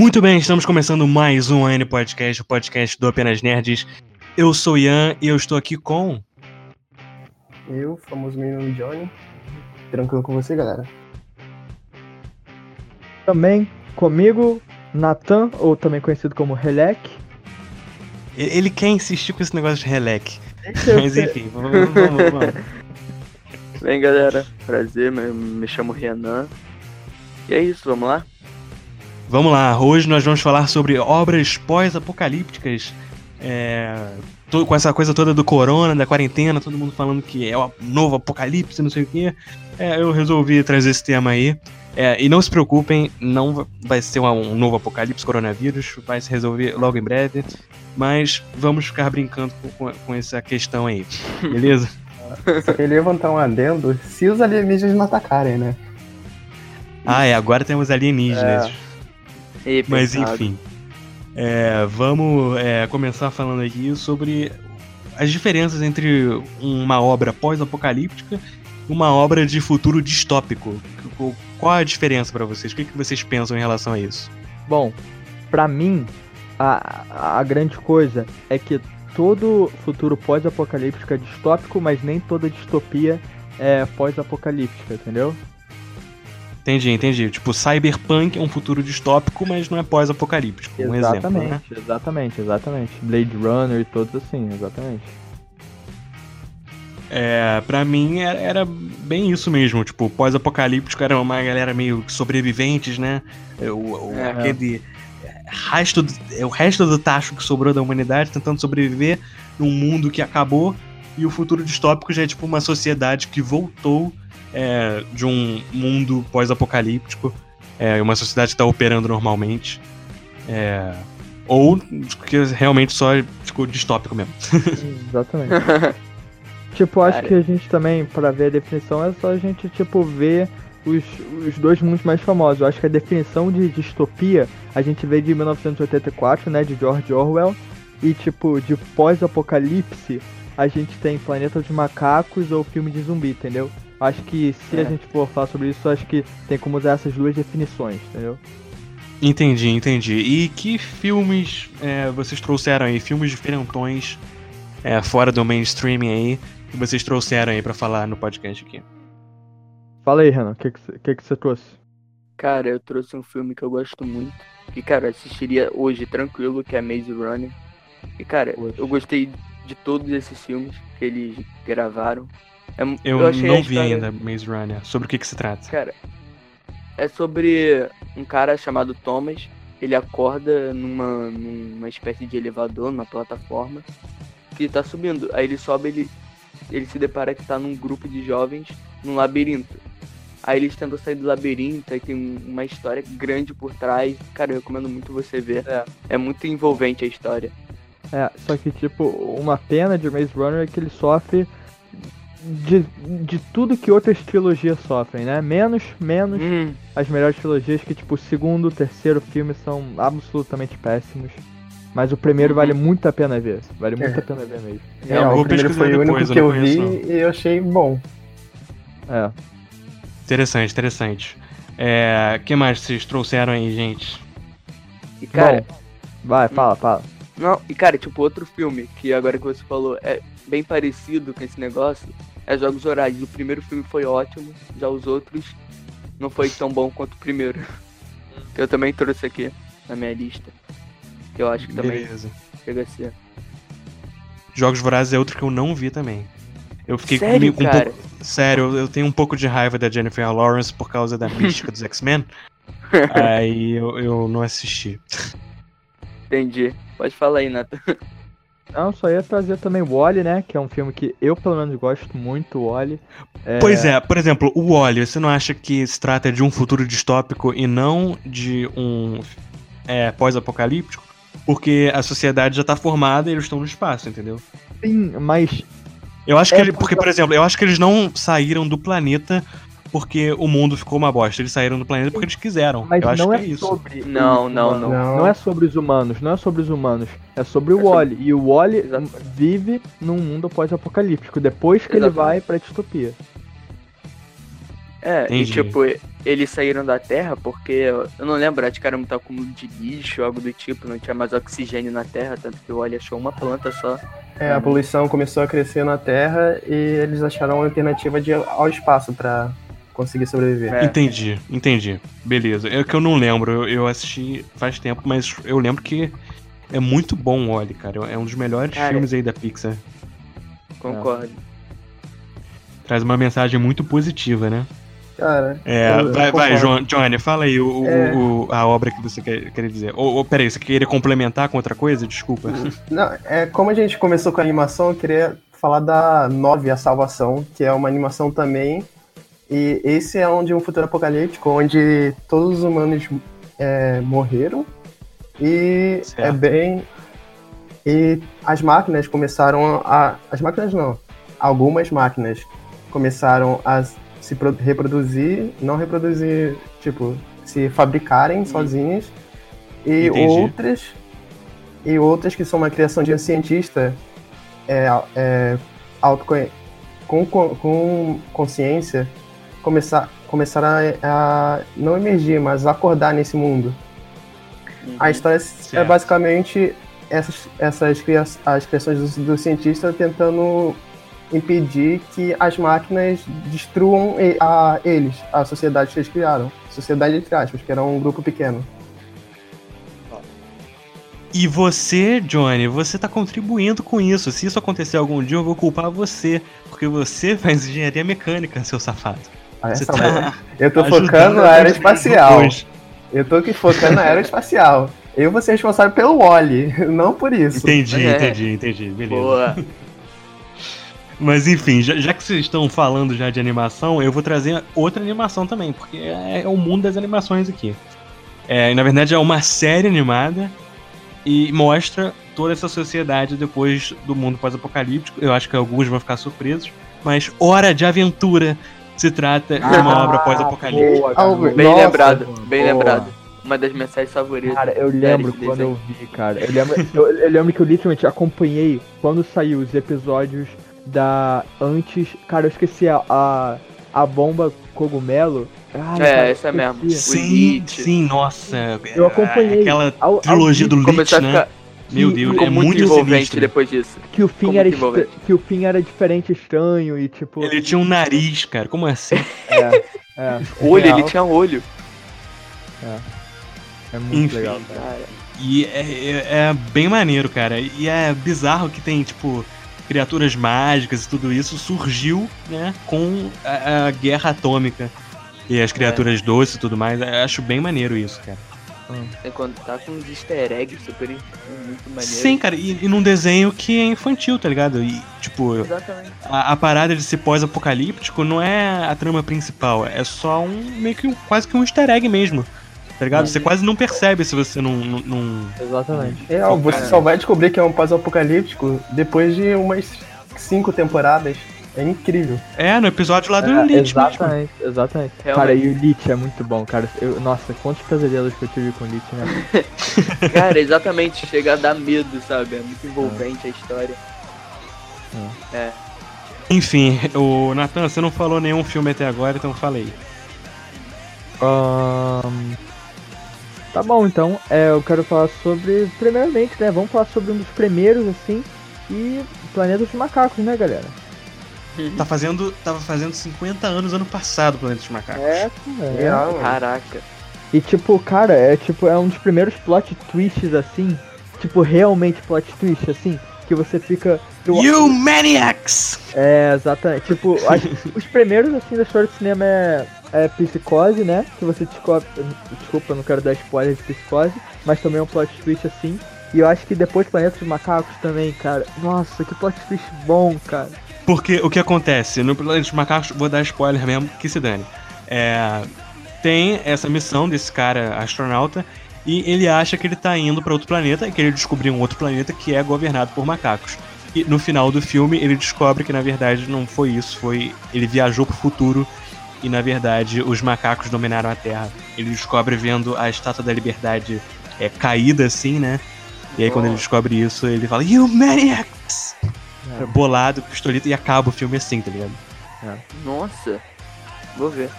Muito bem, estamos começando mais um AN Podcast, o podcast do Apenas Nerds. Eu sou Ian e eu estou aqui com. Eu, famoso menino Johnny. Tranquilo com você, galera? Também comigo, Nathan, ou também conhecido como Relec. Ele quer insistir com esse negócio de relec. Mas enfim, vamos, vamos, vamos. Bem, galera, prazer, me, me chamo Renan. E é isso, vamos lá? Vamos lá, hoje nós vamos falar sobre obras pós-apocalípticas. É, com essa coisa toda do corona, da quarentena, todo mundo falando que é o novo apocalipse, não sei o quê. É, eu resolvi trazer esse tema aí. É, e não se preocupem, não va- vai ser um novo apocalipse coronavírus, vai se resolver logo em breve. Mas vamos ficar brincando com, com- com essa questão aí, beleza? Só queria levantar um adendo se os alienígenas não atacarem, né? ah, é, agora temos alienígenas. E, Mas enfim. É, vamos é, começar falando aqui sobre as diferenças entre uma obra pós-apocalíptica e uma obra de futuro distópico. Qu- Qual a diferença pra vocês? O que, que vocês pensam em relação a isso? Bom, pra mim, a, a grande coisa é que todo futuro pós-apocalíptico é distópico, mas nem toda distopia é pós-apocalíptica, entendeu? Entendi, entendi. Tipo, Cyberpunk é um futuro distópico, mas não é pós-apocalíptico. Um exemplo, né? exatamente, exatamente, exatamente. Blade Runner e todos assim, exatamente. É, pra mim era, era bem isso mesmo, tipo, pós-apocalíptico era uma galera meio sobreviventes, né? O, o- É. aquele resto, do- é o resto do tacho que sobrou da humanidade tentando sobreviver num mundo que acabou e o futuro distópico já é tipo uma sociedade que voltou é, de um mundo pós-apocalíptico, é, uma sociedade que tá operando normalmente, é, ou que realmente só ficou distópico mesmo. Exatamente. tipo, acho Cara. que a gente também, pra ver a definição, é só a gente, tipo, ver os, os dois mundos mais famosos. Eu acho que a definição de distopia a gente vê de 1984, né, de George Orwell, e, tipo, de pós-apocalipse a gente tem Planeta dos Macacos ou filme de zumbi, entendeu? Acho que se a É. gente for falar sobre isso, acho que tem como usar essas duas definições, entendeu? Entendi, entendi. E que filmes é, vocês trouxeram aí? Filmes diferentões é, fora do mainstream aí que vocês trouxeram aí pra falar no podcast aqui? Fala aí, Renan, o que, que, você- que, que você trouxe? Cara, eu trouxe um filme que eu gosto muito. Que, cara, eu assistiria hoje tranquilo, que é Maze Runner. E, cara, Poxa. eu gostei de todos esses filmes que eles gravaram. É Eu, achei a não vi história- ainda Maze Runner. Sobre o que, que se trata? Cara, é sobre um cara chamado Thomas. Ele acorda numa, numa espécie de elevador, numa plataforma, que tá subindo. Aí ele sobe, ele, ele se depara que tá num grupo de jovens num labirinto. Aí eles tentam sair do labirinto, aí tem um- uma história grande por trás. Cara, eu recomendo muito você ver. É. É muito envolvente a história. É, só que, tipo, uma pena de Maze Runner é que ele sofre de, de tudo que outras trilogias sofrem, né? Menos, menos Hum, as melhores trilogias, que, tipo, o segundo, o terceiro filme são absolutamente péssimos. Mas o primeiro Uhum. vale muito a pena ver. Vale muito É. a pena ver mesmo. É, É, o primeiro foi o único eu que eu vi e eu achei bom. É. Interessante, interessante. É, que mais vocês trouxeram aí, gente? e cara, Bom, vai, fala, fala. Não, e cara, tipo, outro filme que agora que você falou é bem parecido com esse negócio é Jogos Horários. O primeiro filme foi ótimo, já os outros não foi tão bom quanto o primeiro. Que eu também trouxe aqui na minha lista. Que eu acho que também Beleza. chega a ser. Jogos Vorazes é outro que eu não vi também. Eu fiquei com- Sério, com um pouco. Sério, eu- eu tenho um pouco de raiva da Jennifer Lawrence por causa da mística dos X-Men. Aí eu, eu não assisti. Entendi. Pode falar aí, Nathan. Não, só ia trazer também o Wally, né? Que é um filme que eu, pelo menos, gosto muito, o Wally. Pois é, por exemplo, o Wally, você não acha que se trata de um futuro distópico e não de um é, pós-apocalíptico? Porque a sociedade já tá formada e eles estão no espaço, entendeu? Sim, mas Eu acho que É, ele, porque, por exemplo, eu acho que eles não saíram do planeta porque o mundo ficou uma bosta. Eles saíram do planeta porque eles quiseram. Mas eu acho não que é, é isso. sobre. Não, não, humanos. não. Não é sobre os humanos, não é sobre os humanos. É sobre o É sobre- Wally. E o Wally Exato. vive num mundo pós-apocalíptico, depois que ele vai pra distopia. É, Entendi. e tipo, eles saíram da Terra porque, eu não lembro, acho que era muito acúmulo de lixo, algo do tipo, não tinha mais oxigênio na Terra, tanto que o Wally achou uma planta só. É, a poluição começou a crescer na Terra e eles acharam uma alternativa de ir ao espaço pra conseguir sobreviver. É. Entendi, entendi. Beleza. É que eu não lembro, eu, eu assisti faz tempo, mas eu lembro que é muito bom o Oli, cara. É um dos melhores Cara, filmes aí da Pixar. Concordo. Traz uma mensagem muito positiva, né? Cara, É, eu- eu vai, vai, concordo. João- Johnny, fala aí o, É. o- a obra que você quer, quer dizer. Ou, ou, peraí, você queria complementar com outra coisa? Desculpa. Não, é, como a gente começou com a animação, eu queria falar da 9, A Salvação, que é uma animação também. E esse é onde um futuro apocalíptico, onde todos os humanos é, morreram. E Certo. é bem. E as máquinas começaram a. As máquinas não. Algumas máquinas começaram a se pro- reproduzir, não reproduzir, tipo, se fabricarem sozinhas. E Entendi. outras e outras que são uma criação de um cientista é, é, autoconhe- com, com consciência começar, começar a, a não emergir, mas acordar nesse mundo. A história é Certo. basicamente essas, essas cria- as criações do, do cientista tentando impedir que as máquinas destruam e- a, eles, a sociedade que eles criaram. Sociedade entre aspas, que era um grupo pequeno. E você, Johnny, você tá contribuindo com isso. Se isso acontecer algum dia, eu vou culpar você. Porque você faz engenharia mecânica, seu safado. Tá Eu tô focando na aeroespacial. Eu tô aqui focando na aeroespacial. Eu vou ser responsável pelo Wally, não por isso. Entendi, É. entendi, entendi. Beleza. Boa. Mas enfim, já, já que vocês estão falando já de animação, eu vou trazer outra animação também, porque é, é o mundo das animações aqui. É, na verdade, é uma série animada e mostra toda essa sociedade depois do mundo pós-apocalíptico. Eu acho que alguns vão ficar surpresos, mas Hora de Aventura se trata de uma Ah, obra pós-apocalíptica. Bem Nossa, lembrado, boa. bem lembrado. Uma das mensagens favoritas. Cara, eu séries lembro quando eu vi, cara. Eu lembro, eu, eu lembro que eu literalmente acompanhei quando saiu os episódios da antes. Cara, eu esqueci a, a, a bomba cogumelo. Ai, É, cara, essa mesmo. esqueci. Sim, sim, nossa. Eu acompanhei. Aquela Ao- ao trilogia do Lich, a né? ficar Meu Deus, ficou é muito muito envolvente sinistro. depois disso. Que o fim Como era que que o fim era diferente, estranho e tipo. Ele tinha um nariz, cara. Como assim? É, é, Olho, real, ele tinha olho. É muito Enfim. legal, cara. Cara, E é, é- é bem maneiro, cara. E é bizarro que tem, tipo, criaturas mágicas e tudo isso surgiu, né, com a, a guerra atômica. E as criaturas doces e tudo mais. Eu acho bem maneiro isso, cara. Tem quando tá com uns easter eggs super muito maneiro. Sim, cara, e, e num desenho que é infantil, tá ligado? E, tipo, Exatamente. a, a parada de ser pós-apocalíptico não é a trama principal, é só um meio que um- quase que um easter egg mesmo. Tá ligado? Você quase não percebe se você não- não- não Exatamente. É, ó, você só vai descobrir que é um pós-apocalíptico depois de umas cinco temporadas. É incrível. É, no episódio lá do É, Lich mesmo. exatamente, exatamente. Realmente. Cara, e o Lich é muito bom, cara. Eu, nossa, quantos pesadelos que eu tive com o Lich, né? Cara, exatamente. Chega a dar medo, sabe? É muito envolvente a história. É. Enfim, o Nathan, você não falou nenhum filme até agora, então aí. Ahn, Tá bom, então. É, eu quero falar sobre. Primeiramente, né? Vamos falar sobre um dos primeiros, assim. E Planeta dos Macacos, né, galera? Tá fazendo, tava fazendo 50 anos ano passado, Planeta dos Macacos. É, é. Mano. Caraca. E tipo, cara, é tipo, é um dos primeiros plot twists assim. Tipo, realmente plot twist, assim. Que você fica. eu- You Maniacs! É, exatamente. Tipo, os primeiros, assim, da história do cinema é, é Psicose, né? Que você descobre. Desculpa, eu não quero dar spoiler de Psicose, mas também é um plot twist assim. E eu acho que depois Planeta dos Macacos também, cara. Nossa, que plot twist bom, cara. Porque o que acontece? No Planeta dos Macacos, vou dar spoiler mesmo, que se dane. É, tem essa missão desse cara astronauta e ele acha que ele tá indo pra outro planeta e que ele descobriu um outro planeta que é governado por macacos. E no final do filme ele descobre que na verdade não foi isso, foi ele viajou pro futuro e na verdade os macacos dominaram a Terra. Ele descobre vendo a Estátua da Liberdade é, caída assim, né? E aí quando ele descobre isso, ele fala, You Maniacs! Bolado, pistolito, e acaba o filme assim, tá ligado? Nossa. Vou ver.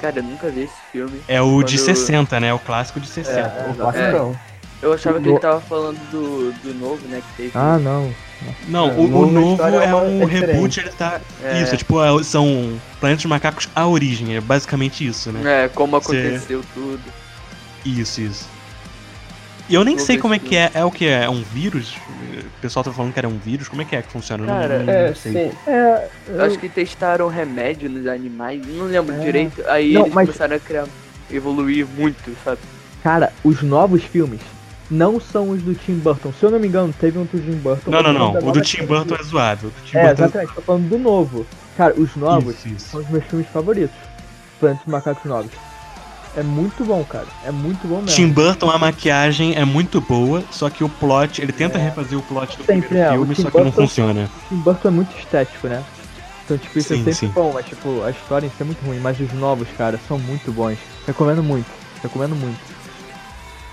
Cara, eu nunca vi esse filme. É o de Quando- 60, né? O clássico de 60. É, o classicão. Eu achava que No- ele tava falando do, do novo, né? Que teve. Ah, não. Não, É, o, o o novo novo é é um é reboot, ele tá. É. Isso, é tipo, é- são Planetas Macacos a origem, é basicamente isso, né? É, como Cê- aconteceu tudo. Isso, isso. E eu nem Vou sei como é que é. É o que? É um vírus? O pessoal tá falando que era um vírus. Como é que é que funciona? Cara, não, não É, sei. sim. É, Eu acho que testaram remédio nos animais, não lembro É. direito. Aí Não, eles mas- começaram a criar, evoluir muito, sabe? Cara, os novos filmes não são os do Tim Burton. Se eu não me engano, teve um do Tim Burton. Não, não, não. da O do Tim. Burton é zoado. O do Tim É, Burton exatamente. Tô falando do novo. Cara, os novos Isso, isso. são os meus filmes favoritos. Planetas Macacos Novos. É muito bom, cara. É muito bom mesmo. Tim Burton, a maquiagem é muito boa, só que o plot, ele tenta refazer o plot do Sempre primeiro é, filme, só que não Burton- funciona. Tim Burton é muito estético, né? Então, tipo, isso Sim, é sempre sim. bom, mas, tipo, a história em si é muito ruim. Mas os novos, cara, são muito bons. Recomendo muito. Recomendo muito.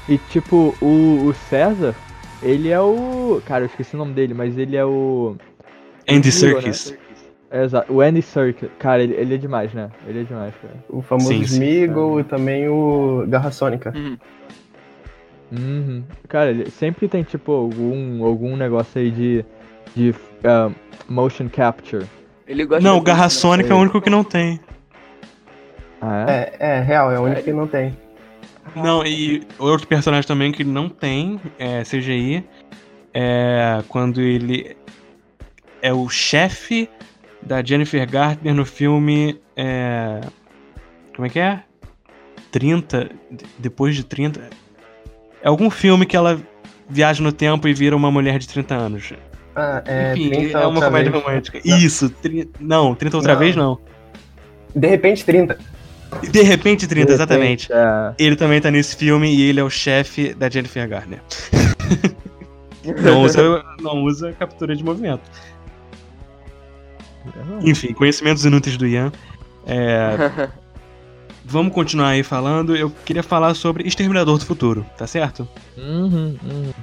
E, tipo, o, o César, ele é o... Cara, eu esqueci o nome dele, mas ele é o... Andy Smigol, Serkis. né? Exato. O Andy Serkis. Cara, ele, ele é demais, né? Ele é demais, cara. O famoso Sim, sim. Smeagol e também o Garra Sônica. Uhum. Uhum. Cara, ele sempre tem, tipo, algum, algum negócio aí de... De ah, motion capture. Ele gosta Não, o Garra? Sônica é o único que não tem. Ah, é? É, é, real, é o único que não tem. Não, e outro personagem também que não tem é, CGI é quando ele é o chefe da Jennifer Garner no filme. É, como é que é? 30. de- Depois de 30. É algum filme que ela viaja no tempo e vira uma mulher de 30 anos. Ah, é, Enfim, 30 é uma comédia vez. romântica. Não. Isso, tri... não, 30 outra Não. vez não. De repente, 30. De repente 30, De exatamente. repente, é. Ele também tá nesse filme e ele é o chefe da Jennifer Garner. Não usa, não usa captura de movimento. Enfim, conhecimentos inúteis do Ian. É, vamos continuar aí falando. Eu queria falar sobre Exterminador do Futuro, tá certo? Uhum, uhum.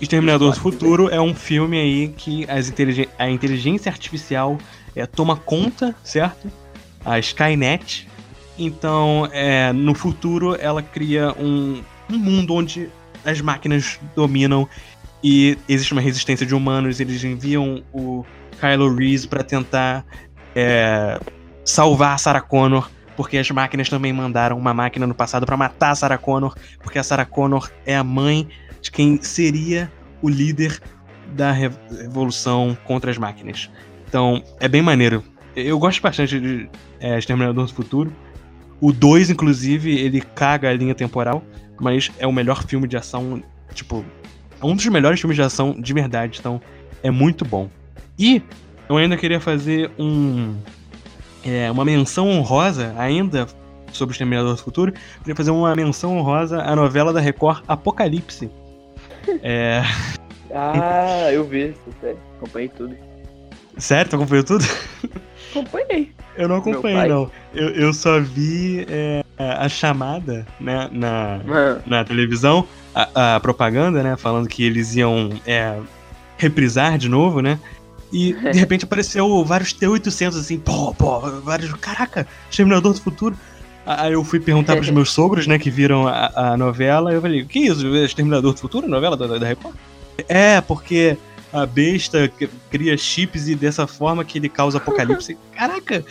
Exterminador do Futuro é um filme aí que as inteligen- a inteligência artificial é, toma conta, certo? A Skynet. Então, é, no futuro, ela cria um, um mundo onde as máquinas dominam e existe uma resistência de humanos. Eles enviam o Kylo Reese para tentar é, salvar Sarah Connor, porque as máquinas também mandaram uma máquina no passado para matar Sarah Connor, porque a Sarah Connor é a mãe de quem seria o líder da re- revolução contra as máquinas. Então, é bem maneiro. Eu gosto bastante de é, Exterminador do Futuro. O 2, inclusive, ele caga a linha temporal, mas é o melhor filme de ação, tipo, é um dos melhores filmes de ação de verdade, então é muito bom. E eu ainda queria fazer um é, uma menção honrosa ainda sobre o Exterminador do Futuro. Queria fazer uma menção honrosa à novela da Record Apocalipse. É, ah, eu vi, sério. Acompanhei tudo. sério, tu acompanhou tudo? Acompanhei. Eu não acompanhei, não. Eu, eu só vi é, a chamada, né, na, Mano, na televisão, a, a propaganda, né, falando que eles iam é, reprisar de novo, né? E de repente apareceu vários T-800 assim, pô, pô, vários. Caraca, Exterminador do Futuro. Aí eu fui perguntar pros meus sogros, né, que viram a, a novela, eu falei, o que é isso? Exterminador do Futuro? Novela da, da Record? É, porque a besta cria chips e dessa forma que ele causa apocalipse. Caraca!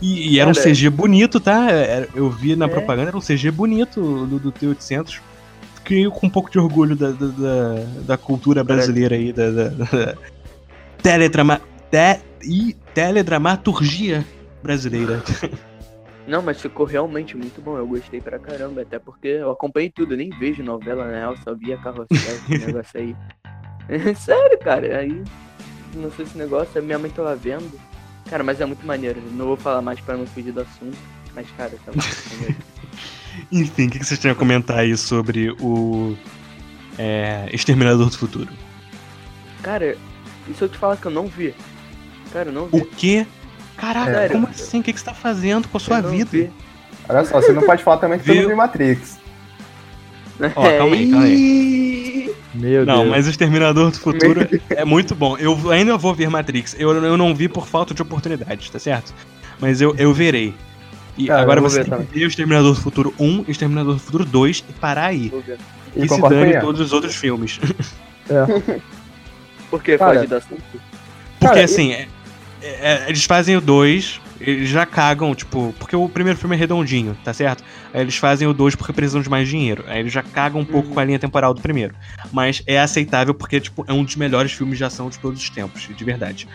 e, e era um. CG bonito, tá? Eu vi na É. propaganda, era um CG bonito do, do T-800. Fiquei com um pouco de orgulho da, da, da, cultura brasileira aí, da, da teledrama, te, e teledramaturgia brasileira. Não, mas ficou realmente muito bom. Eu gostei pra caramba. Até porque eu acompanhei tudo. Eu nem vejo novela, na real. Só via carrossel, esse negócio aí. Sério, cara. Aí, não sei esse negócio. Minha mãe tava vendo. Cara, mas é muito maneiro. Não vou falar mais pra não fugir do assunto. Mas, cara, tá muito maneiro. Enfim, o que que vocês têm a comentar aí sobre o é, Exterminador do Futuro? Cara, e se eu te falar que eu não vi? Cara, eu não O vi. quê? Caraca, Sério? como assim? O que, que você tá fazendo com a sua vida? vi. Olha só, você não pode falar também que você não viu Matrix. Ó, calma aí, calma aí. Meu Não, Deus. mas o Exterminador do Futuro é muito bom. Eu ainda vou ver Matrix. Eu, eu não vi por falta de oportunidade, tá certo? Mas eu, eu verei. E Cara, agora eu vou você ver tem também. que ver o Exterminador do Futuro 1 e o Exterminador do Futuro 2 e parar aí. E E se dane todos os outros filmes. Por que Cara, foge do assunto? Porque Cara, assim, é- é- eles fazem o 2, eles já cagam, tipo, porque o primeiro filme é redondinho, tá certo? Aí eles fazem o 2 porque precisam de mais dinheiro. Aí eles já cagam um pouco Uhum. com a linha temporal do primeiro. Mas é aceitável porque, tipo, é um dos melhores filmes de ação de todos os tempos, de verdade.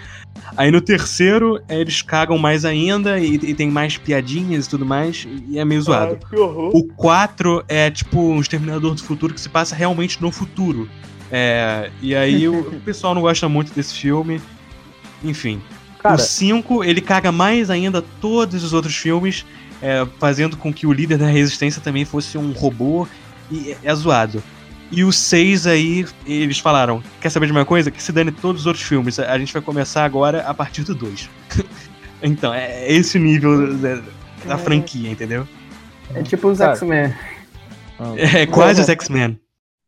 Aí no terceiro, é, eles cagam mais ainda e, e tem mais piadinhas e tudo mais, e é meio zoado. que horror. O 4 é tipo um Exterminador do Futuro que se passa realmente no futuro. É, e aí o, o pessoal não gosta muito desse filme. Enfim. Cara, o 5, ele caga mais ainda todos os outros filmes, é, fazendo com que o líder da resistência também fosse um robô. E é, é zoado. E o 6 aí, eles falaram: quer saber de uma coisa? Que se dane todos os outros filmes. A gente vai começar agora a partir do 2. então, é esse o nível da, da franquia, entendeu? É tipo os. X-Men. É quase os X-Men.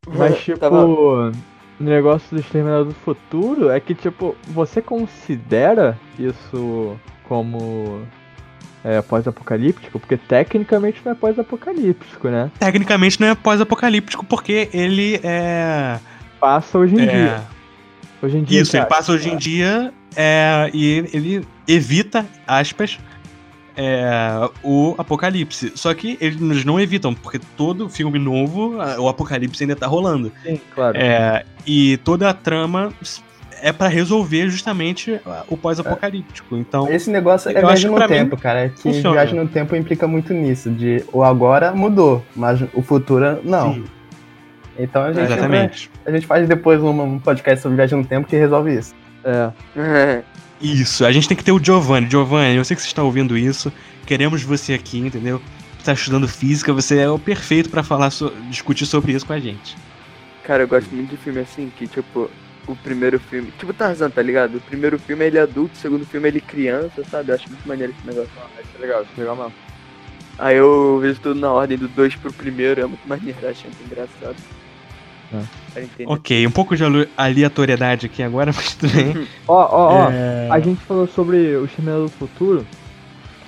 Mas, tipo, Tava- o negócio do Exterminador do Futuro é que, tipo, você considera isso como é, pós-apocalíptico? Porque tecnicamente não é pós-apocalíptico, né? Tecnicamente não é pós-apocalíptico, porque ele é. Passa hoje em é dia. Hoje em dia, isso, ele passa hoje em dia é, e ele evita, aspas, é, o apocalipse. Só que eles não evitam, porque todo filme novo, o apocalipse ainda tá rolando. Sim, claro. É, e toda a trama é pra resolver justamente o pós-apocalíptico. Então, Esse negócio é viagem no pra mim tempo, cara. É que funciona. viagem no tempo implica muito nisso. De o agora mudou, mas o futuro não. sim, Então a gente, exatamente. a gente faz depois um podcast sobre viagem no tempo que resolve isso. É. Isso, a gente tem que ter o Giovanni. Giovanni, eu sei que você está ouvindo isso. Queremos você aqui, entendeu? Você tá estudando física, você é o perfeito pra falar, so- discutir sobre isso com a gente. Cara, eu gosto muito de filme assim, que tipo, o primeiro filme. Tipo Tarzan, tá ligado? O primeiro filme ele é adulto, o segundo filme ele criança, sabe? Eu acho muito maneiro esse negócio. Isso é legal, isso é legal mesmo. Aí eu vejo tudo na ordem do 2 pro primeiro, é muito maneiro, eu acho muito engraçado. É. Ok, um pouco de aleatoriedade aqui agora, mas tudo bem. Ó, ó, ó. É, A gente falou sobre o Exterminador do Futuro,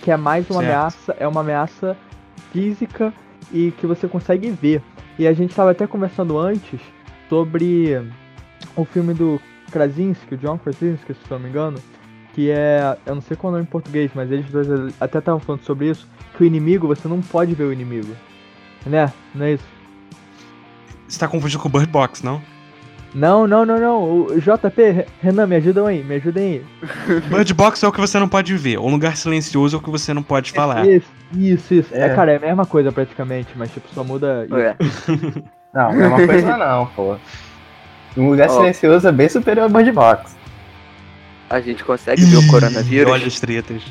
que é mais uma Certo. ameaça, é uma ameaça física e que você consegue ver. E a gente estava até conversando antes sobre o filme do Krasinski, o John Krasinski, se eu não me engano, que é, eu não sei qual é o nome em português, mas eles dois até estavam falando sobre isso, que o inimigo, você não pode ver o inimigo. Né? Não é isso? Você tá confundindo com o Bird Box, não? Não, não, não, não. O JP, Renan, me ajudam aí, me ajudem aí. Bird Box é o que você não pode ver. Um lugar silencioso é o que você não pode falar. Isso, isso, isso. É. É. cara, é a mesma coisa praticamente, mas tipo, só muda. É. Não, não é uma coisa não, pô. Um lugar Ó. silencioso é bem superior ao Bird Box. A gente consegue ver o coronavírus? Olha as tretas.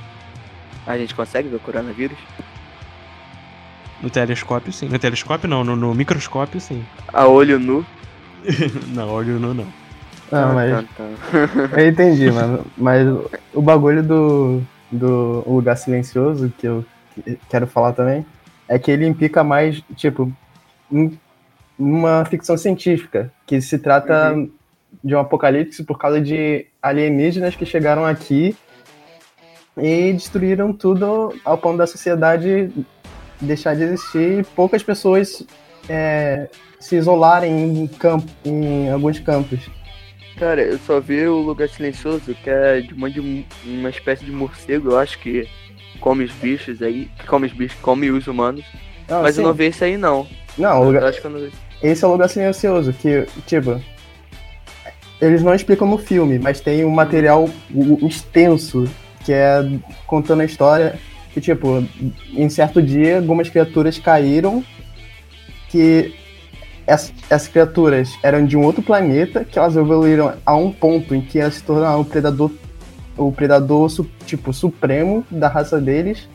A gente consegue ver o coronavírus? No telescópio, sim. No telescópio, não. No, no microscópio, sim. A olho nu? não, olho não, não. Não, mas Tan, tan, tan. eu entendi, mano. Mas o bagulho do, do lugar silencioso que eu quero falar também é que ele implica mais, tipo, uma ficção científica, que se trata de um apocalipse por causa de alienígenas que chegaram aqui e destruíram tudo ao ponto da sociedade deixar de existir e poucas pessoas é, se isolarem em, campo, em alguns campos. Cara, eu só vi o lugar silencioso, que é de uma, de um- uma espécie de morcego, eu acho que come os bichos aí, que come os bichos, come os humanos. Não, Mas eu sim. não vi esse aí não. Não, Eu lugar- acho que eu não vi. esse é o lugar silencioso, que, tipo, eles não explicam no filme, mas tem um material extenso que é contando a história que, tipo, em certo dia algumas criaturas caíram que ess- essas criaturas eram de um outro planeta, que elas evoluíram a um ponto em que elas se tornaram o predador, o predador tipo, supremo da raça deles.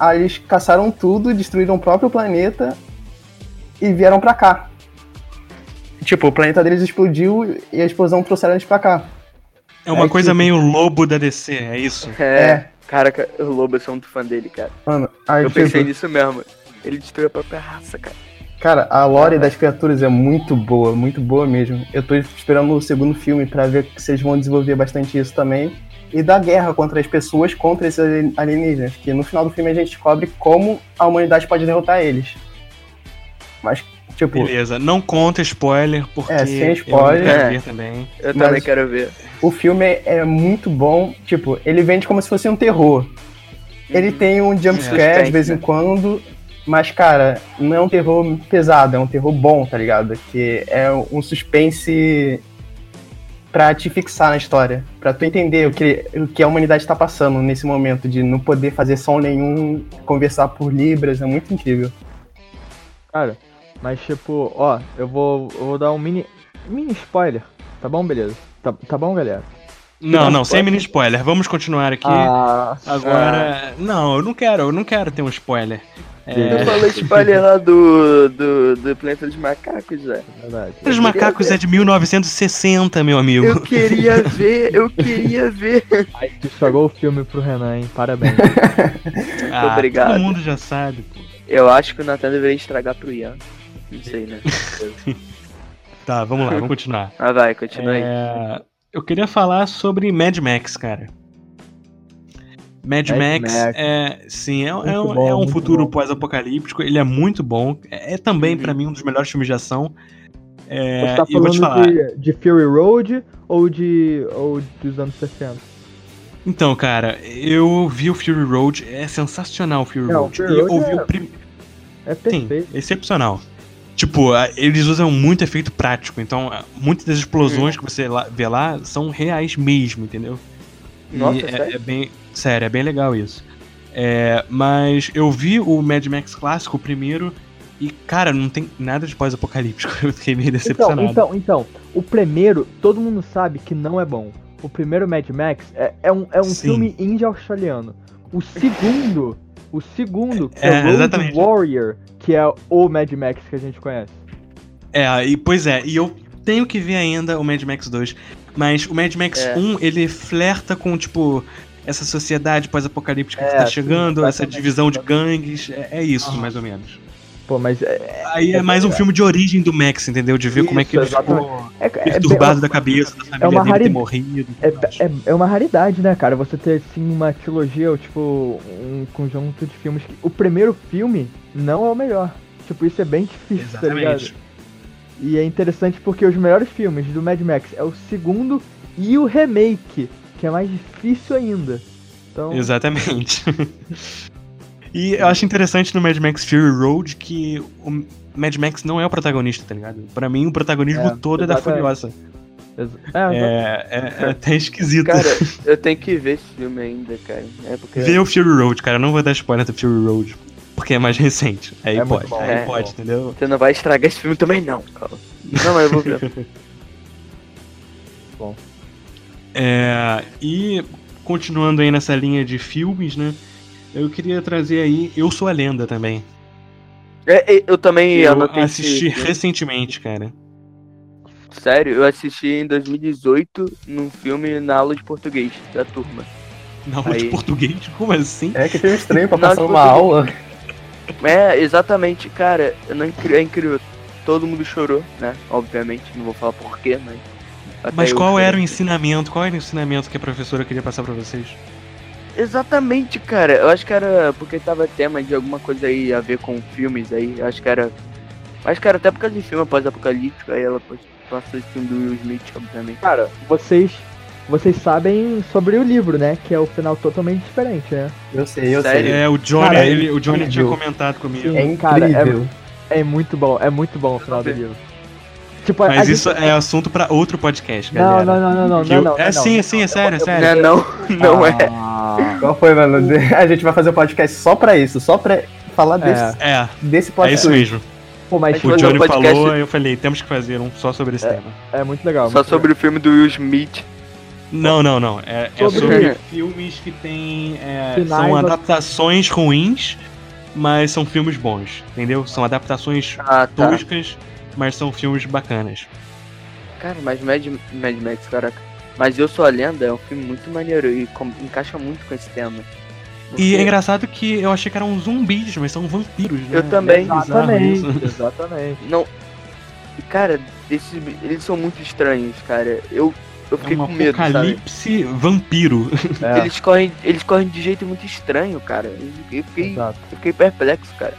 Aí eles caçaram tudo, destruíram o próprio planeta e vieram pra cá. Tipo, o planeta deles explodiu e a explosão trouxeram eles pra cá. É uma É coisa tipo- meio lobo da DC, é isso? É, Caraca, o Lobo, eu sou muito fã dele, cara. Mano, aí, Eu pensei nisso mesmo. Ele destruiu a própria raça, cara. cara, a lore das criaturas é muito boa, muito boa mesmo. Eu tô esperando o segundo filme pra ver se eles vão desenvolver bastante isso também. e da guerra contra as pessoas contra esses alien- alienígenas. Que no final do filme a gente descobre como a humanidade pode derrotar eles. Mas, tipo, Beleza, não conta spoiler, porque É, sem eu spoiler. quero É. ver também. Eu Mas- também quero ver. o filme é, é muito bom. Tipo, ele vende como se fosse um terror. Ele Uhum. tem um jumpscare de Suspense, vez em né? quando, mas, cara, não é um terror pesado, é um terror bom, tá ligado? Que é um suspense pra te fixar na história, pra tu entender o que, o que a humanidade tá passando nesse momento de não poder fazer som nenhum, conversar por libras, é muito incrível. Cara, mas tipo, ó, eu vou, eu vou dar um mini, mini spoiler, tá bom, beleza? Tá, tá bom, galera? Não, Não, sem mini spoiler. Vamos continuar aqui. Ah, Agora. Não, eu não quero, eu não quero ter um spoiler. É, falou spoiler lá do, do, do Planeta dos Macacos, Zé. verdade. Os macacos é de 1960, meu amigo. Eu queria ver, eu queria ver. Ai, tu estragou o filme pro Renan, hein? Parabéns. Ah, obrigado. Todo mundo já sabe, pô. Eu acho que o Nathan deveria estragar pro Ian. Não sei, né? Tá, vamos lá, vamos continuar. Ah, vai, continua aí. É, eu queria falar sobre Mad Max, cara. Mad, Mad Max, Max. é, sim, é, é um, bom, é um futuro pós-apocalíptico. Ele é muito bom. É, é também, Uhum. pra mim, um dos melhores filmes de ação. É, Você tá eu vou te falar. falando de, de Fury Road ou de. ou dos anos 60? Então, cara, eu vi o Fury Road. É sensacional o Fury Não, Road. Fury E eu Road ouvi é- o prim... É Sim, perfeito. excepcional. Tipo, eles usam muito efeito prático, então muitas das explosões que você vê lá são reais mesmo, entendeu? E Nossa, é, sério? é bem. Sério, é bem legal isso. É, mas eu vi o Mad Max clássico primeiro e, cara, não tem nada de pós-apocalíptico. Eu fiquei meio Então, decepcionado. então, então, o primeiro, todo mundo sabe que não é bom. O primeiro Mad Max é, é um, é um Sim. filme indie australiano. O segundo, o segundo, que é, É, Road exatamente. Warrior, que é o Mad Max que a gente conhece. É, e, pois é, e eu tenho que ver ainda o Mad Max 2. Mas o Mad Max É. 1, ele flerta com, tipo, essa sociedade pós-apocalíptica que É, tá sim, chegando, essa exatamente. divisão de gangues. É, é isso, mais ou menos. Pô, mas é, Aí é mais um filme de origem do Max, entendeu? De ver como é que ele Isso, exatamente. ficou é, é, é, perturbado da cabeça, da família uma dele ter morrido. é, é, é uma raridade, né, cara? Você ter, assim, uma trilogia, ou, tipo, um conjunto de filmes que... O primeiro filme não é o melhor. Tipo, isso é bem difícil, tá ligado? Exatamente. E é interessante porque os melhores filmes do Mad Max é o segundo e o remake, que é mais difícil ainda. Então, Exatamente. e eu acho interessante no Mad Max Fury Road que o Mad Max não é o protagonista, tá ligado? Pra mim, o protagonismo É, todo é da. Furiosa. é, É, é, é até esquisito. Cara, eu tenho que ver esse filme ainda, cara. É porque. Vê o Fury Road, cara. Eu não vou dar spoiler do Fury Road. Porque é mais recente. Aí É pode. bom, aí é pode, bom. entendeu? Você não vai estragar esse filme também, não, cara. Não, mas eu vou ver. É, e continuando aí nessa linha de filmes, né? Eu queria trazer aí Eu Sou a Lenda também. É, é, eu também Eu assisti filme. recentemente, cara. Sério, eu assisti em 2018 num filme na aula de português da turma. Na aula de Aí. português? Como assim? É que filme estranho pra passar tipo, uma eu- aula. É, exatamente, cara, não é incrível. Todo mundo chorou, né? Obviamente, não vou falar porquê, mas. até Mas qual era o ensinamento? Qual era o ensinamento que a professora queria passar pra vocês? Exatamente, cara. Eu acho que era porque tava tema de alguma coisa aí a ver com filmes aí. Eu acho que era. Acho que era até por causa de filme pós-apocalíptico. Aí ela passou esse filme do Will Smith, obviamente. cara, vocês, vocês sabem sobre o livro, né? Que é o final totalmente diferente, né? Eu sei, eu Sério? sei. É, o Johnny, Cara, é ele- o Johnny tinha incrível. comentado comigo. Sim. É Cara, é- incrível. É muito bom, é muito bom o final do livro. Tipo, Mas gente- isso é assunto pra outro podcast, Não, galera. não, não, não, não, Que não, eu- não, É não, sim, é não. sim, é sério, é sério. Não, não, não é. Ah, Qual foi, mano? A gente vai fazer um podcast só pra isso, só pra falar desse, É, desse é podcast. isso mesmo. Pô, mas Mas O Johnny podcast- falou, eu falei, temos que fazer um só sobre esse tema. é muito legal. Só muito sobre o filme do Will Smith. Não, não, não. É, é Sobre- sobre filmes que tem. é, são adaptações ruins, mas são filmes bons, entendeu? São adaptações Ah, tá. toscas, mas são filmes bacanas. Cara, mas Mad, Mad Max, caraca. Mas Eu Sou a Lenda é um filme muito maneiro e com- encaixa muito com esse tema. E Porque- é engraçado que eu achei que eram zumbis, mas são vampiros, né? Eu também. É Exatamente, exatamente. Não. E, Cara, esses, eles são muito estranhos, cara. Eu, Eu É fiquei um com medo, sabe? apocalipse vampiro. É, Eles correm, eles correm de jeito muito estranho, cara. Eu fiquei, eu fiquei, exato. eu fiquei perplexo, cara.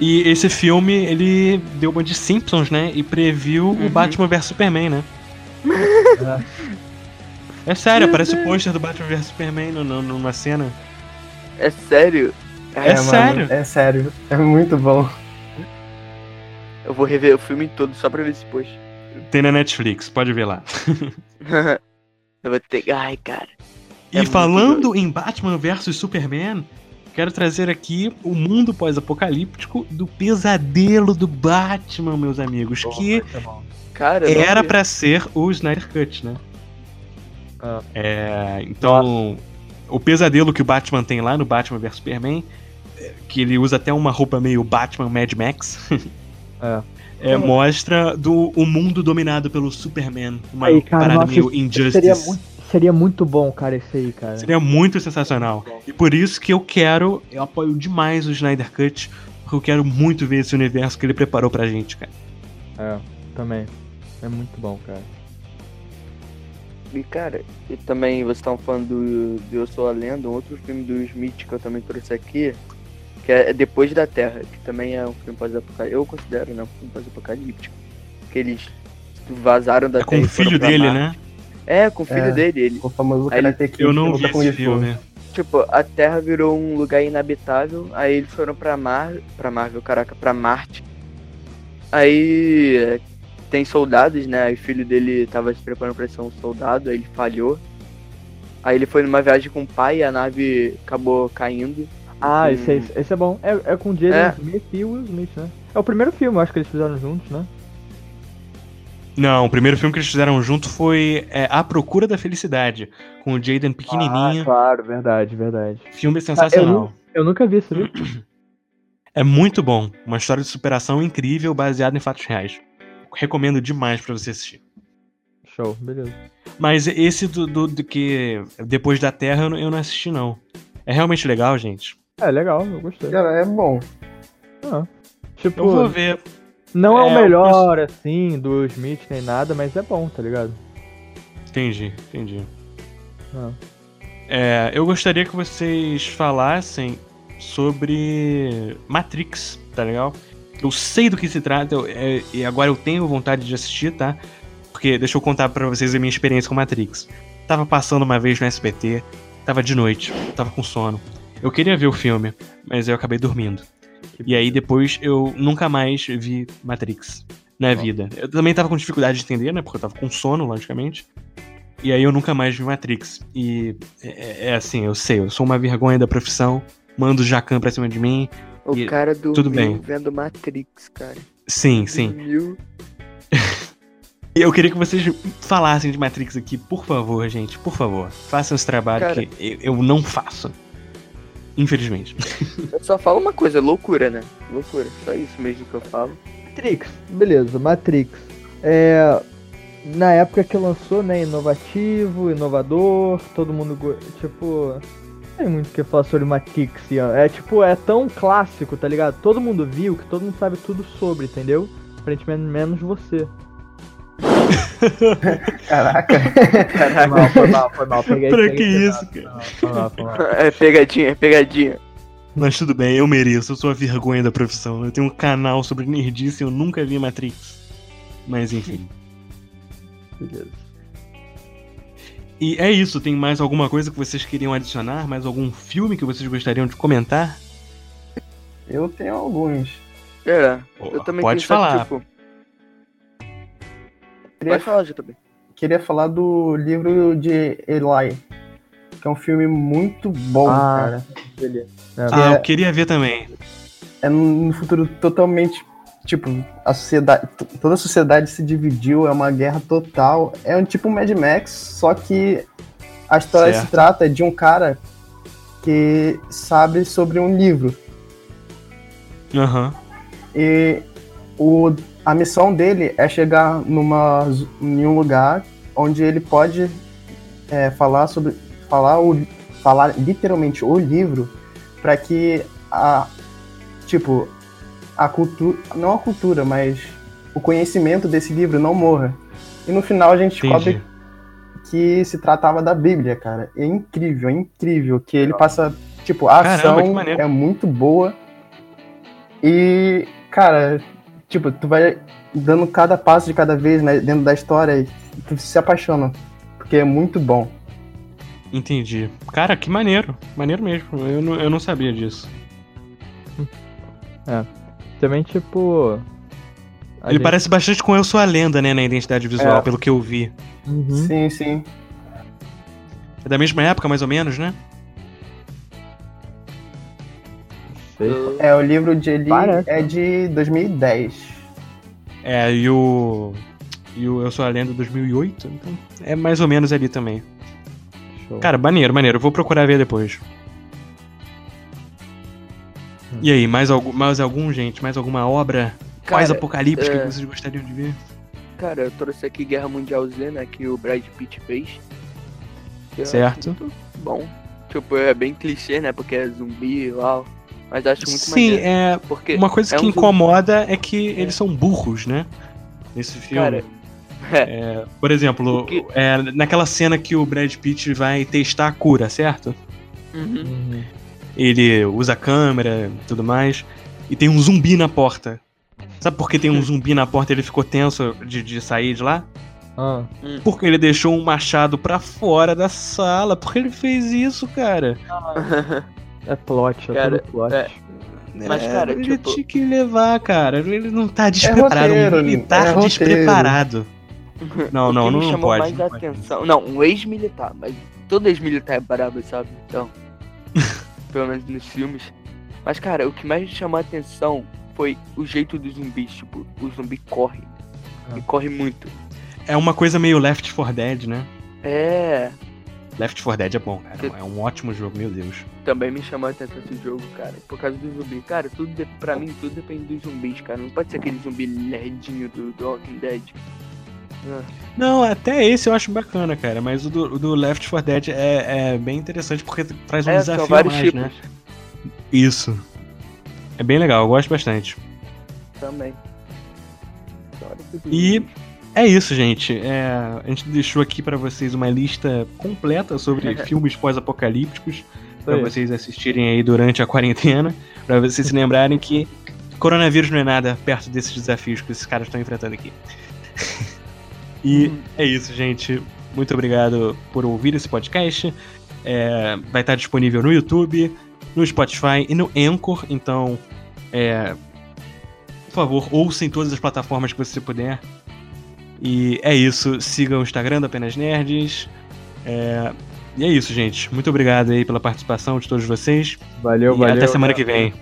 E esse filme, ele deu uma de Simpsons, né? E previu o Uhum. Batman vs Superman, né? É sério, aparece o pôster do Batman vs Superman no- no- numa cena. É sério. É mano, sério? é sério. É muito bom. Eu vou rever o filme todo só pra ver esse post. Tem na Netflix, pode ver lá. eu vou ter. Ai, cara. E É muito falando em Batman vs Superman, quero trazer aqui o mundo pós-apocalíptico do pesadelo do Batman, meus amigos, que Cara, era pra ser o Snyder Cut, né? Ah. É, então, o pesadelo que o Batman tem lá no Batman vs Superman, que ele usa até uma roupa meio Batman Mad Max, É. é, mostra do o mundo dominado pelo Superman, uma Aí, cara, parada nossa, meio Injustice. Seria muito, seria muito bom, cara, esse aí, cara. Seria muito sensacional. E por isso que eu quero, eu apoio demais o Snyder Cut, porque eu quero muito ver esse universo que ele preparou pra gente, cara. É, também. É muito bom, cara. E cara, e também vocês estavam falando do, do Eu Sou a Lenda, um outro filme do Smith que eu também trouxe aqui, que é Depois da Terra, que também é um filme pós-apocalíptico. Eu considero, né? Um filme pós-apocalíptico. Que eles vazaram da É com Terra. o e foram filho dele, Marte. né? É, com o filho É. dele. Ele, O famoso Aí ele- Karate Kid Eu não vi com esse filme. tipo, a Terra virou um lugar inabitável, aí eles foram pra Mar... pra Marvel, caraca, pra Marte. Aí tem soldados, né? Aí o filho dele tava se preparando pra ser um soldado, aí ele falhou. Aí ele foi numa viagem com o pai e a nave acabou caindo. Ah, Hum. esse, é- esse é bom. É, é com o Jaden É. Smith e o Will Smith, né? É o primeiro filme, eu acho que eles fizeram juntos, né? Não, o primeiro filme que eles fizeram junto foi é, A Procura da Felicidade, com o Jaden pequenininho. Ah, claro, verdade, verdade. Filme sensacional. Eu nunca vi esse vídeo. É muito bom. Uma história de superação incrível baseada em fatos reais. Recomendo demais pra você assistir. Show, beleza. Mas esse do, do- do que Depois da Terra eu não, eu não assisti, não. É realmente legal, gente. É, legal, eu gostei. Cara, é bom. Tipo, Eu vou ver. não é, o é, eu melhor, assim, do Smith nem nada, mas é bom, tá ligado? Entendi, entendi. Ah. É, eu gostaria que vocês falassem sobre Matrix, tá legal? Eu sei do que se trata eu- é, e agora eu tenho vontade de assistir, tá? Porque deixa eu contar pra vocês a minha experiência com Matrix. Tava passando uma vez no SBT, tava de noite, tava com sono. Eu queria ver o filme, mas eu acabei dormindo. E aí depois eu nunca mais vi Matrix na vida. Eu também tava com dificuldade de entender, né? Porque eu tava com sono, logicamente. E aí eu nunca mais vi Matrix. E é, é assim, eu sei, eu sou uma vergonha da profissão, mando o Jacan pra cima de mim. O E- cara dormiu tudo bem. vendo Matrix, cara. Sim, sim. E eu queria que vocês falassem de Matrix aqui, por favor, gente, por favor. Façam esse trabalho Cara. que eu, eu não faço. Infelizmente. Eu só falo uma coisa, loucura, né? Loucura. Só isso mesmo que eu falo. Matrix, beleza, Matrix. É. Na época que lançou, né? Inovativo, inovador, todo mundo. Tipo. Não tem muito o que falar sobre Matrix. Ian. É tipo, é tão clássico, tá ligado? Todo mundo viu que todo mundo sabe tudo sobre, entendeu? Aparentemente menos você. Caraca. Foi Caraca. mal, foi mal, foi mal. Peguei, pra peguei que pesado. isso, cara? Foi mal, foi mal. É pegadinha, é pegadinha. Mas tudo bem, eu mereço, eu sou a vergonha da profissão. Eu tenho um canal sobre nerdice e eu nunca vi Matrix. Mas enfim. Beleza. E é isso, tem mais alguma coisa que vocês queriam adicionar? Mais algum filme que vocês gostariam de comentar? Eu tenho alguns. É, eu também Pode falar. tipo, Queria, Pode falar, JB. queria falar do livro de Eli, que é um filme muito bom, Ah. cara. Beleza. Ah, é- eu queria ver também. É num futuro totalmente. Tipo, a sociedade. Toda a sociedade se dividiu, é uma guerra total. É um tipo Mad Max, só que a história Certo. se trata de um cara que sabe sobre um livro. Aham. E o, a missão dele é chegar numa, em um lugar onde ele pode é, falar sobre. Falar, o, falar literalmente o livro para que a. Tipo, a cultura. Não a cultura, mas o conhecimento desse livro não morra. E no final a gente descobre Entendi. que se tratava da Bíblia, cara. É incrível, é incrível. Que ele passa. Tipo, a Caramba, ação é muito boa. E, cara, tipo, tu vai dando cada passo de cada vez né, dentro da história e tu se apaixona. Porque é muito bom. Entendi. Cara, que maneiro. Maneiro mesmo. Eu não, eu não sabia disso. Também, tipo. Ele gente- parece bastante com Eu Sou a Lenda, né, na identidade visual, É. pelo que eu vi. Uhum. Sim, sim. É da mesma época, mais ou menos, né? É, o livro de ele Parece. é de 2010. É, e o. E o Eu Sou a Lenda 2008, então é mais ou menos ali também. Show. Cara, maneiro, maneiro. Eu vou procurar ver depois. Hum. E aí, mais algum, mais algum, gente? Mais alguma obra pós-apocalíptica é- que vocês gostariam de ver? Cara, eu trouxe aqui Guerra Mundial Z, né? Que o Brad Pitt fez. Certo. muito bom. Tipo, é bem clichê, né? Porque é zumbi e tal. Mas acho muito Sim, maneiro. é. Porque Uma coisa é que um incomoda é que eles são burros, né? Nesse filme. Cara, É, por exemplo, que- é, naquela cena que o Brad Pitt vai testar a cura, certo? Uhum. Uhum. Ele usa a câmera e tudo mais. E tem um zumbi na porta. Sabe por que tem um zumbi na porta e ele ficou tenso de, de sair de lá? Ah, Porque ele deixou um machado pra fora da sala. Porque ele fez isso, cara. é plot, é Cara, tudo plot. é. Mas, É, cara, ele tipo- tinha que levar, cara. Ele não tá despreparado. roteiro, um militar é despreparado. Não, não, não, não pode. mais não pode. atenção. Não, um ex-militar, mas todo ex-militar é brabo, sabe? Então. pelo menos nos filmes. Mas, cara, o que mais me chamou a atenção foi o jeito dos zumbis. Tipo, o zumbi corre. Ah. E corre muito. É uma coisa meio Left 4 Dead, né? É. Left 4 Dead é bom, cara. É um ótimo jogo, meu Deus. Também me chamou a atenção esse jogo, cara. Por causa do zumbi. Cara, tudo de... pra mim, tudo depende dos zumbis, cara. Não pode ser aquele zumbi lerdinho do, do Walking Dead. Não, até esse eu acho bacana, cara. Mas o do, o do Left 4 Dead é, é bem interessante porque traz um é, desafio são vários mais, tipos. né? Isso. É bem legal, eu gosto bastante. Também. E é isso, gente. É, a gente deixou aqui pra vocês uma lista completa sobre filmes pós-apocalípticos pra Aí. vocês assistirem aí durante a quarentena, pra vocês se lembrarem que coronavírus não é nada perto desses desafios que esses caras estão enfrentando aqui. e é isso, gente. Muito obrigado por ouvir esse podcast. É, vai estar disponível no YouTube, no Spotify e no Anchor. Então, é, por favor, ouça em todas as plataformas que você puder. E é isso. Siga o Instagram da Apenas Nerds. É, e é isso, gente. Muito obrigado aí pela participação de todos vocês. Valeu, e valeu. até semana que vem.